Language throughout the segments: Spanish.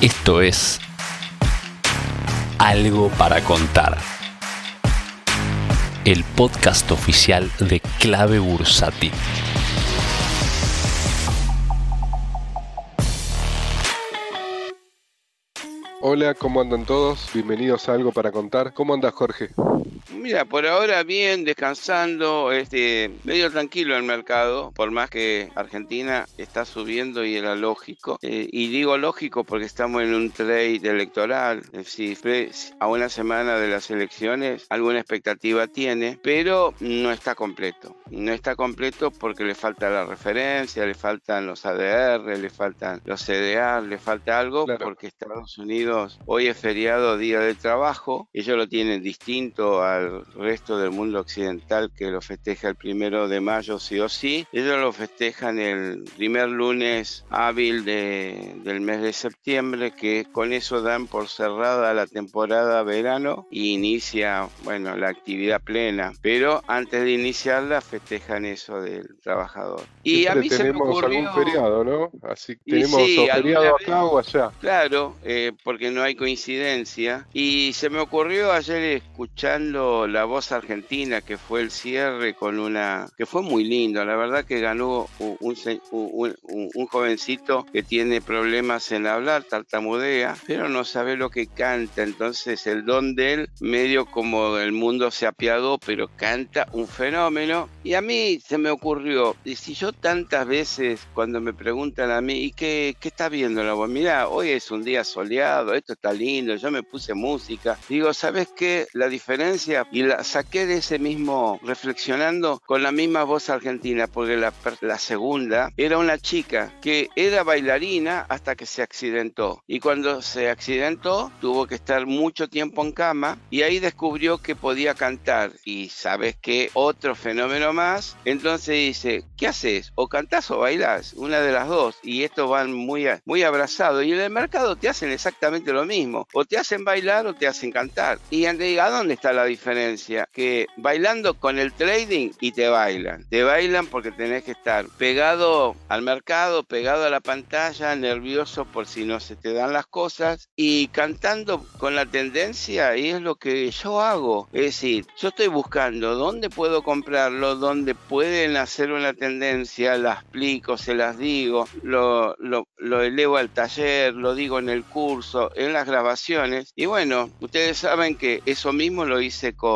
Esto es Algo para contar. El podcast oficial de Clave Bursati. Hola, ¿cómo andan todos? Bienvenidos a Algo para Contar. ¿Cómo andas, Jorge? Mira, por ahora bien, descansando, este, medio tranquilo el mercado, por más que Argentina está subiendo y era lógico. Eh, y digo lógico porque estamos en un trade electoral, es decir, a una semana de las elecciones alguna expectativa tiene, pero no está completo. No está completo porque le falta la referencia, le faltan los ADR, le faltan los CDA, le falta algo porque Estados Unidos hoy es feriado, día de trabajo, ellos lo tienen distinto al resto del mundo occidental que lo festeja el primero de mayo sí o sí. Ellos lo festejan el primer lunes hábil de, del mes de septiembre, que con eso dan por cerrada la temporada verano y inicia, bueno, la actividad plena. Pero antes de iniciarla festejan eso del trabajador. Y a mí tenemos se me ocurrió... algún feriado, ¿no? Así tenemos feriado acá o allá. Claro, eh, porque no hay coincidencia. Y se me ocurrió ayer escuchando la voz argentina que fue el cierre con una que fue muy lindo. La verdad que ganó un, un, jovencito que tiene problemas en hablar tartamudea pero no sabe lo que canta. Entonces el don de él medio como el mundo se apiadó pero canta un fenómeno. Y a mí se me ocurrió y si yo tantas veces cuando me preguntan a mí y qué, qué está viendo la voz mira hoy es un día soleado esto está lindo yo me puse música. Digo sabes qué la diferencia y la saqué de ese mismo, reflexionando con la misma voz argentina, porque la, la segunda era una chica que era bailarina hasta que se accidentó. Y cuando se accidentó, tuvo que estar mucho tiempo en cama y ahí descubrió que podía cantar. Y sabes que otro fenómeno más, entonces dice, ¿qué haces? O cantás o bailás, una de las dos. Y estos van muy, muy abrazados. Y en el mercado te hacen exactamente lo mismo. O te hacen bailar o te hacen cantar. Y ¿a dónde está la diferencia? Que bailando con el trading y te bailan. Te bailan porque tenés que estar pegado al mercado, pegado a la pantalla, nervioso por si no se te dan las cosas y cantando con la tendencia y es lo que yo hago. Es decir, yo estoy buscando dónde puedo comprarlo, dónde pueden hacer una tendencia, la explico, se las digo, lo, lo, lo elevo al taller, lo digo en el curso, en las grabaciones y bueno, ustedes saben que eso mismo lo hice con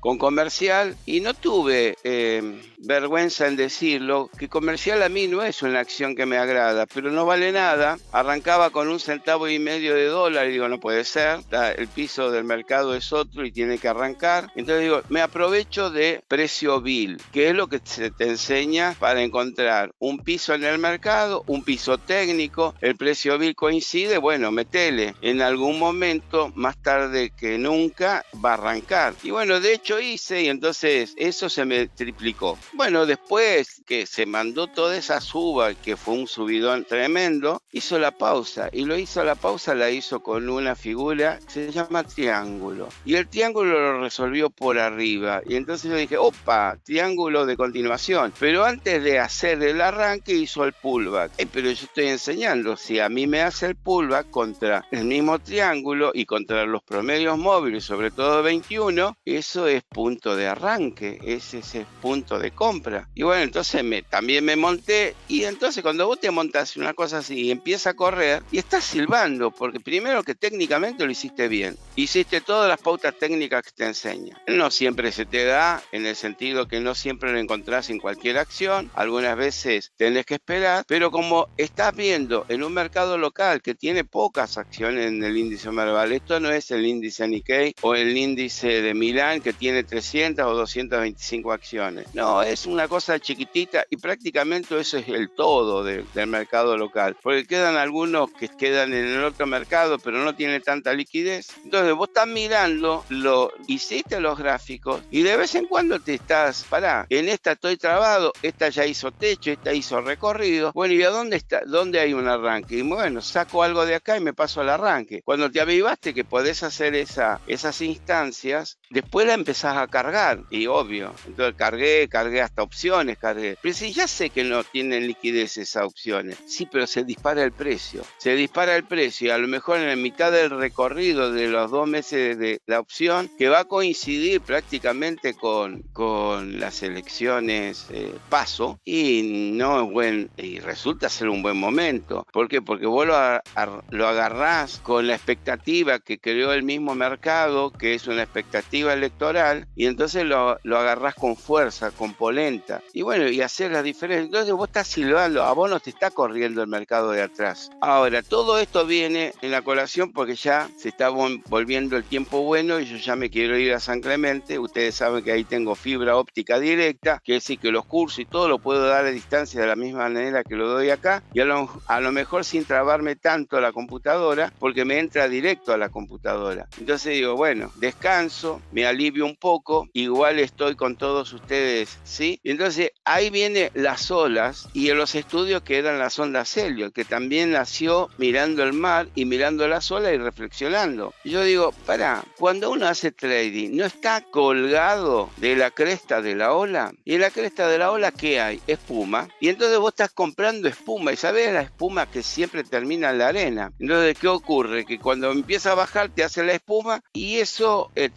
con comercial y no tuve eh, vergüenza en decirlo, que comercial a mí no es una acción que me agrada, pero no vale nada. Arrancaba con un centavo y medio de dólar y digo, no puede ser, el piso del mercado es otro y tiene que arrancar. Entonces digo, me aprovecho de precio bill, que es lo que se te enseña para encontrar un piso en el mercado, un piso técnico, el precio bill coincide, bueno, metele. En algún momento, más tarde que nunca, va a arrancar. Y bueno, de hecho hice y entonces eso se me triplicó. Bueno, después que se mandó toda esa suba, que fue un subidón tremendo, hizo la pausa. Y lo hizo la pausa, la hizo con una figura se llama triángulo. Y el triángulo lo resolvió por arriba. Y entonces yo dije, opa, triángulo de continuación. Pero antes de hacer el arranque hizo el pullback. pero yo estoy enseñando, si a mí me hace el pullback contra el mismo triángulo y contra los promedios móviles, sobre todo 21, eso es punto de arranque, ese es el punto de compra. Y bueno, entonces me, también me monté y entonces cuando vos te montas una cosa así y empieza a correr y estás silbando, porque primero que técnicamente lo hiciste bien, hiciste todas las pautas técnicas que te enseñan. No siempre se te da, en el sentido que no siempre lo encontrás en cualquier acción, algunas veces tenés que esperar, pero como estás viendo en un mercado local que tiene pocas acciones en el índice Merval, esto no es el índice Nikkei o el índice de Milán que tiene 300 o 225 acciones. No, es una cosa chiquitita y prácticamente eso es el todo del mercado local. Porque quedan algunos que quedan en el otro mercado, pero no tiene tanta liquidez. Entonces vos estás mirando, lo hiciste los gráficos y de vez en cuando te estás, pará, en esta estoy trabado, esta ya hizo techo, esta hizo recorrido. Bueno, ¿y a dónde está? ¿Dónde hay un arranque? Y bueno, saco algo de acá y me paso al arranque. Cuando te avivaste que podés hacer esa, esas instancias, después la empezás a cargar, y obvio. Entonces cargué, cargué hasta opciones, cargué. Pero si ya sé que no tienen liquidez esas opciones, sí, pero se dispara el precio. Se dispara el precio y a lo mejor en la mitad del recorrido de los dos meses de la opción, que va a coincidir prácticamente con, con las elecciones eh, paso, y no es buen, y resulta ser un buen momento. ¿Por qué? Porque vos lo, lo agarrás con la expectativa que creó el mismo mercado, que es una expectativa electoral, y entonces lo, lo agarrás con fuerza, con polenta. Y bueno, y hacer la diferencia. Entonces vos estás silbando, a vos no te está corriendo el mercado de atrás. Ahora, todo esto viene en la colación porque ya se está volviendo el tiempo bueno y yo ya me quiero ir a San Clemente. Ustedes saben que ahí tengo fibra óptica directa, que decir que los cursos y todo lo puedo dar a distancia de la misma manera que lo doy acá y a lo, a lo mejor sin trabarme tanto la computadora porque me entra directo a la computadora. Entonces digo, bueno, descanso, me alivio un poco, igual estoy con todos ustedes, ¿sí? entonces ahí viene las olas y en los estudios quedan las ondas Helio, que también nació mirando el mar y mirando las olas y reflexionando. Yo digo, para, cuando uno hace trading, ¿no está colgado de la cresta de la ola? Y en la cresta de la ola, ¿qué hay? Espuma. Y entonces vos estás comprando espuma y sabes la espuma que siempre termina en la arena. Entonces, ¿qué ocurre? Que cuando empieza a bajar te hace la espuma y eso eh,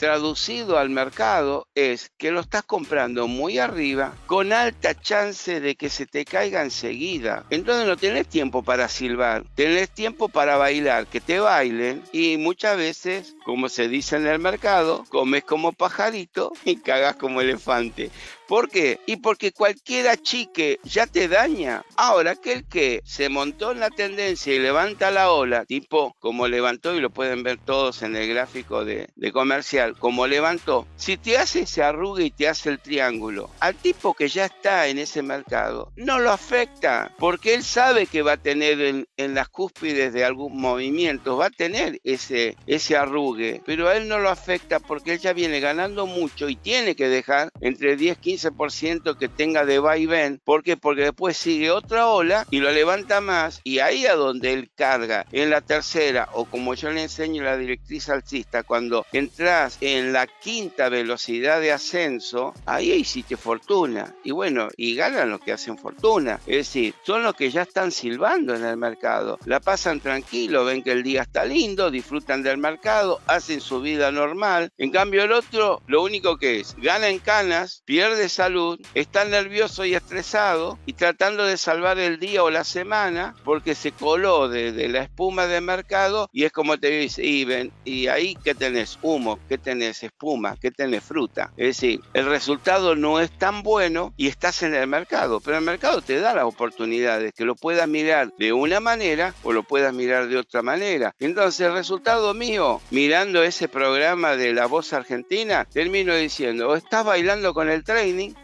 al mercado es que lo estás comprando muy arriba con alta chance de que se te caiga enseguida. Entonces no tenés tiempo para silbar, tenés tiempo para bailar, que te bailen y muchas veces, como se dice en el mercado, comes como pajarito y cagas como elefante. ¿Por qué? Y porque cualquiera chique ya te daña. Ahora, aquel que se montó en la tendencia y levanta la ola, tipo como levantó, y lo pueden ver todos en el gráfico de, comercial, como levantó, si te hace ese arrugue y te hace el triángulo, al tipo que ya está en ese mercado, no lo afecta, porque él sabe que va a tener en, las cúspides de algún movimiento, va a tener ese, ese arrugue, pero a él no lo afecta porque él ya viene ganando mucho y tiene que dejar entre 10, 15 ciento que tenga de vaivén. ¿Por qué? Porque después sigue otra ola y lo levanta más y ahí a donde él carga en la tercera o como yo le enseño la directriz alcista, cuando entras en la quinta velocidad de ascenso, ahí hiciste fortuna. Y bueno, y ganan los que hacen fortuna. Es decir, son los que ya están silbando en el mercado. La pasan tranquilo, ven que el día está lindo, disfrutan del mercado, hacen su vida normal. En cambio el otro, lo único que es, gana en canas, pierde salud, está nervioso y estresado y tratando de salvar el día o la semana porque se coló de, la espuma de mercado y es como te dice, y, ven, y ahí que tenés humo, que tenés espuma, que tenés fruta. Es decir, el resultado no es tan bueno y estás en el mercado, pero el mercado te da las oportunidades, que lo puedas mirar de una manera o lo puedas mirar de otra manera. Entonces el resultado mío, mirando ese programa de La Voz Argentina, termino diciendo, o estás bailando con el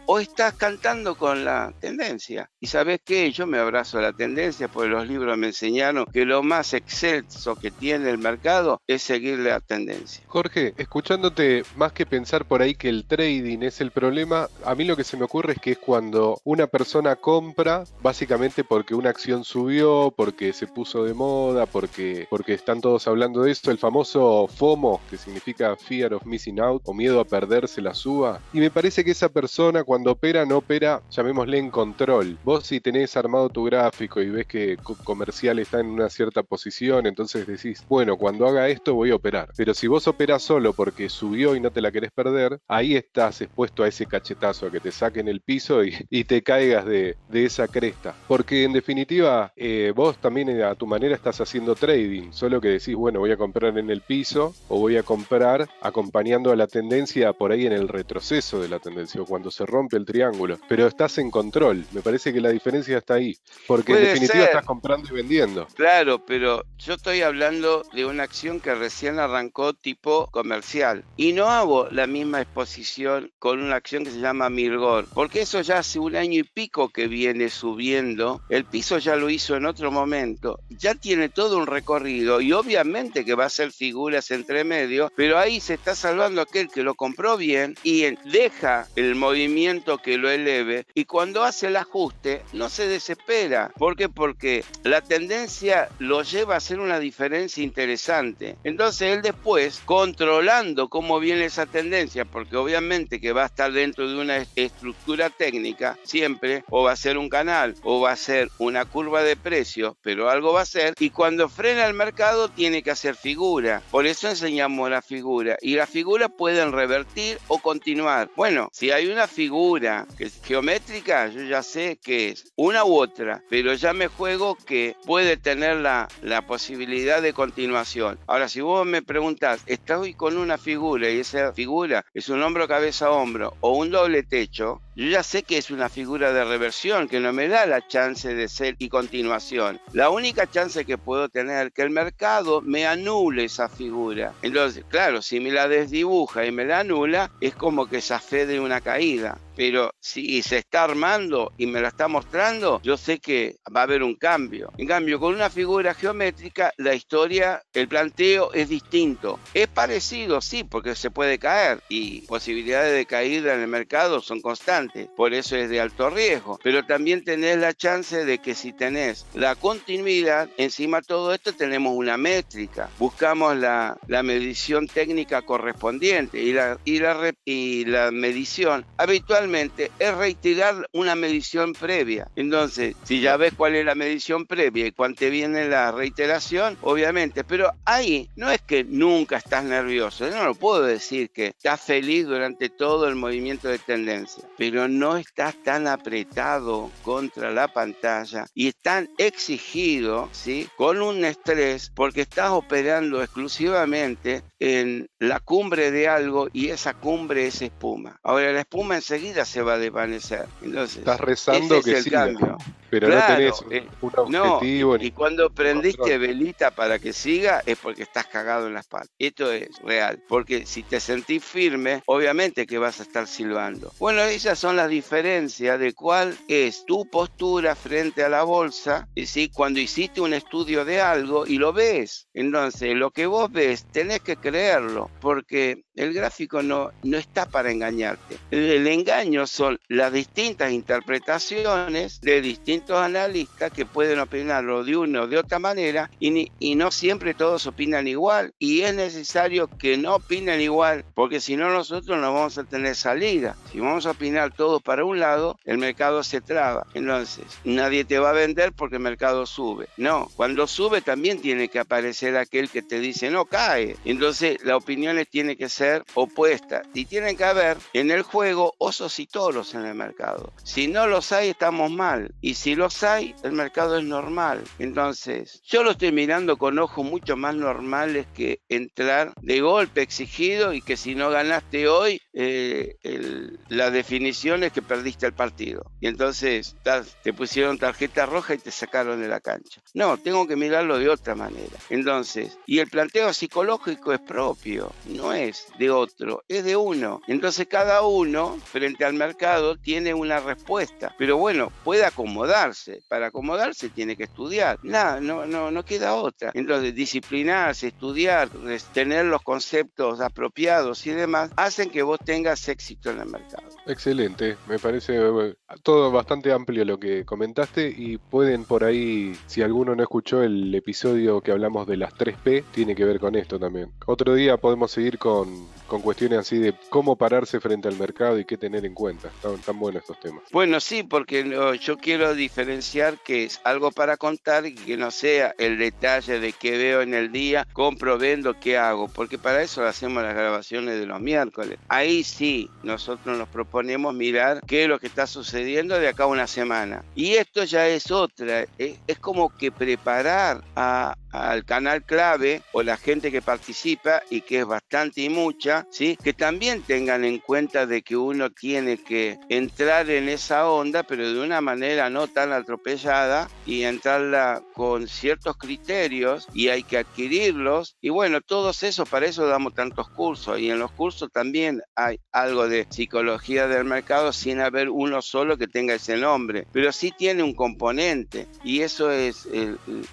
o estás cantando con la tendencia. Y sabes qué, yo me abrazo a la tendencia porque los libros me enseñaron que lo más excelso que tiene el mercado es seguir la tendencia. Jorge, escuchándote, más que pensar por ahí que el trading es el problema, a mí lo que se me ocurre es que es cuando una persona compra básicamente porque una acción subió, porque se puso de moda, porque, porque están todos hablando de esto, el famoso FOMO, que significa Fear of Missing Out o miedo a perderse la suba. Y me parece que esa persona cuando opera no opera, llamémosle en control. Vos si tenés armado tu gráfico y ves que comercial está en una cierta posición, entonces decís, bueno, cuando haga esto voy a operar. Pero si vos operas solo porque subió y no te la querés perder, ahí estás expuesto a ese cachetazo, a que te saquen el piso y, te caigas de, esa cresta. Porque en definitiva, eh, vos también eh, a tu manera estás haciendo trading, solo que decís, bueno, voy a comprar en el piso o voy a comprar acompañando a la tendencia por ahí en el retroceso de la tendencia o cuando se se rompe el triángulo, pero estás en control. Me parece que la diferencia está ahí, porque en definitiva estás comprando y vendiendo. Claro, pero yo estoy hablando de una acción que recién arrancó tipo comercial y no hago la misma exposición con una acción que se llama Mirgor, porque eso ya hace un año y pico que viene subiendo, el piso ya lo hizo en otro momento, ya tiene todo un recorrido y obviamente que va a ser figuras entre medio, pero ahí se está salvando aquel que lo compró bien y deja el movimiento movimiento que lo eleve y cuando hace el ajuste no se desespera. ¿Por qué? Porque la tendencia lo lleva a hacer una diferencia interesante. Entonces él después, controlando cómo viene esa tendencia, porque obviamente que va a estar dentro de una estructura técnica, siempre, o va a ser un canal, o va a ser una curva de precios, pero algo va a ser, y cuando frena el mercado tiene que hacer figura. Por eso enseñamos la figura. Y las figuras pueden revertir o continuar. Bueno, si hay una figura que es geométrica, yo ya sé que es una u otra, pero ya me juego que puede tener la, la posibilidad de continuación. Ahora, si vos me preguntas, estoy con una figura y esa figura es un hombro, cabeza, hombro o un doble techo, yo ya sé que es una figura de reversión que no me da la chance de ser y continuación. La única chance que puedo tener que el mercado me anule esa figura. Entonces, claro, si me la desdibuja y me la anula, es como que se fe de una caída pero si se está armando y me la está mostrando, yo sé que va a haber un cambio. En cambio, con una figura geométrica, la historia, el planteo es distinto. Es parecido, sí, porque se puede caer y posibilidades de caída en el mercado son constantes, por eso es de alto riesgo. Pero también tenés la chance de que si tenés la continuidad, encima de todo esto tenemos una métrica. Buscamos la, la medición técnica correspondiente y la, y la, y la medición habitualmente es reiterar una medición previa. Entonces, si ya ves cuál es la medición previa y cuánto viene la reiteración, obviamente, pero ahí no es que nunca estás nervioso, yo no lo puedo decir que estás feliz durante todo el movimiento de tendencia, pero no estás tan apretado contra la pantalla y están exigido, ¿sí? Con un estrés porque estás operando exclusivamente en la cumbre de algo y esa cumbre es espuma. Ahora la espuma enseguida se va a desvanecer. Entonces, estás rezando que el cambio. Pero no tenés un, eh, objetivo. y cuando prendiste velita para que siga es porque estás cagado en la espalda. Esto es real. Porque si te sentís firme, obviamente que vas a estar silbando. Bueno, esas son las diferencias de cuál es tu postura frente a la bolsa. Y si cuando hiciste un estudio de algo y lo ves. Entonces, lo que vos ves, tenés que creerlo. Porque el gráfico no, no está para engañarte. El, engaño son las distintas interpretaciones de distintos analistas que pueden opinarlo de una o de otra manera y, y no siempre todos opinan igual. Y es necesario que no opinen igual porque si no nosotros no vamos a tener salida. Si vamos a opinar todos para un lado, el mercado se traba. Entonces, nadie te va a vender porque el mercado sube. No, cuando sube también tiene que aparecer aquel que te dice no cae. Entonces, las opiniones tienen que ser opuesta y tienen que haber en el juego osos y toros en el mercado. Si no los hay, estamos mal. Y si los hay, el mercado es normal. Entonces, yo lo estoy mirando con ojos mucho más normales que entrar de golpe exigido y que si no ganaste hoy, eh, la definición es que perdiste el partido. Y entonces te pusieron tarjeta roja y te sacaron de la cancha. No, tengo que mirarlo de otra manera. Entonces, y el planteo psicológico es propio, no es de otro, es de uno. Entonces cada uno frente al mercado tiene una respuesta. Pero bueno, puede acomodarse. Para acomodarse tiene que estudiar. Nada, no, no, no queda otra. Entonces disciplinarse, estudiar, tener los conceptos apropiados y demás, hacen que vos tengas éxito en el mercado. Excelente, me parece eh, todo bastante amplio lo que comentaste y pueden por ahí, si alguno no escuchó el episodio que hablamos de las 3P, tiene que ver con esto también. Otro día podemos seguir con con cuestiones así de cómo pararse frente al mercado y qué tener en cuenta. Están, buenos estos temas. Bueno, sí, porque yo quiero diferenciar que es algo para contar y que no sea el detalle de qué veo en el día, compro, vendo, qué hago, porque para eso hacemos las grabaciones de los miércoles. Ahí sí, nosotros nos proponemos mirar qué es lo que está sucediendo de acá a una semana. Y esto ya es otra, es como que preparar a, al canal clave o la gente que participa y que es bastante y mucha, ¿sí? que también tengan en cuenta de que uno tiene que entrar en esa onda, pero de una manera no tan atropellada y entrarla con ciertos criterios y hay que adquirirlos. Y bueno, todos esos, para eso damos tantos cursos y en los cursos también hay algo de psicología del mercado sin haber uno solo que tenga ese nombre, pero sí tiene un componente y eso es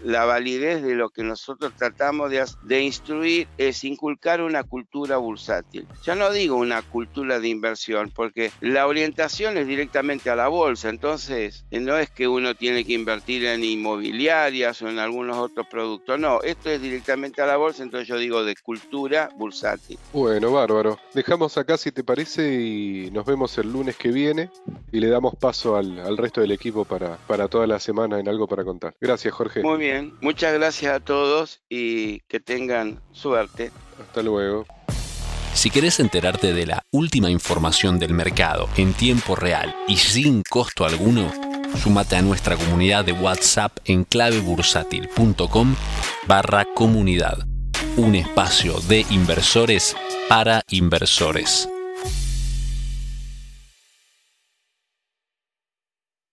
la validez de lo que nosotros tratamos de, de instruir, es inculcar una cultura bursátil. Ya no digo una cultura de inversión, porque la orientación es directamente a la bolsa, entonces no es que uno tiene que invertir en inmobiliarias o en algunos otros productos, no, esto es directamente a la bolsa, entonces yo digo de cultura bursátil. Bueno, bárbaro. Dejamos acá si te parece y nos vemos el lunes que viene y le damos paso al, resto del equipo para, para toda la semana en algo para contar. Gracias, Jorge. Muy bien, muchas gracias a todos y que tengan suerte. Hasta luego. Si querés enterarte de la última información del mercado en tiempo real y sin costo alguno, sumate a nuestra comunidad de WhatsApp en clavebursátil.com barra comunidad, un espacio de inversores para inversores.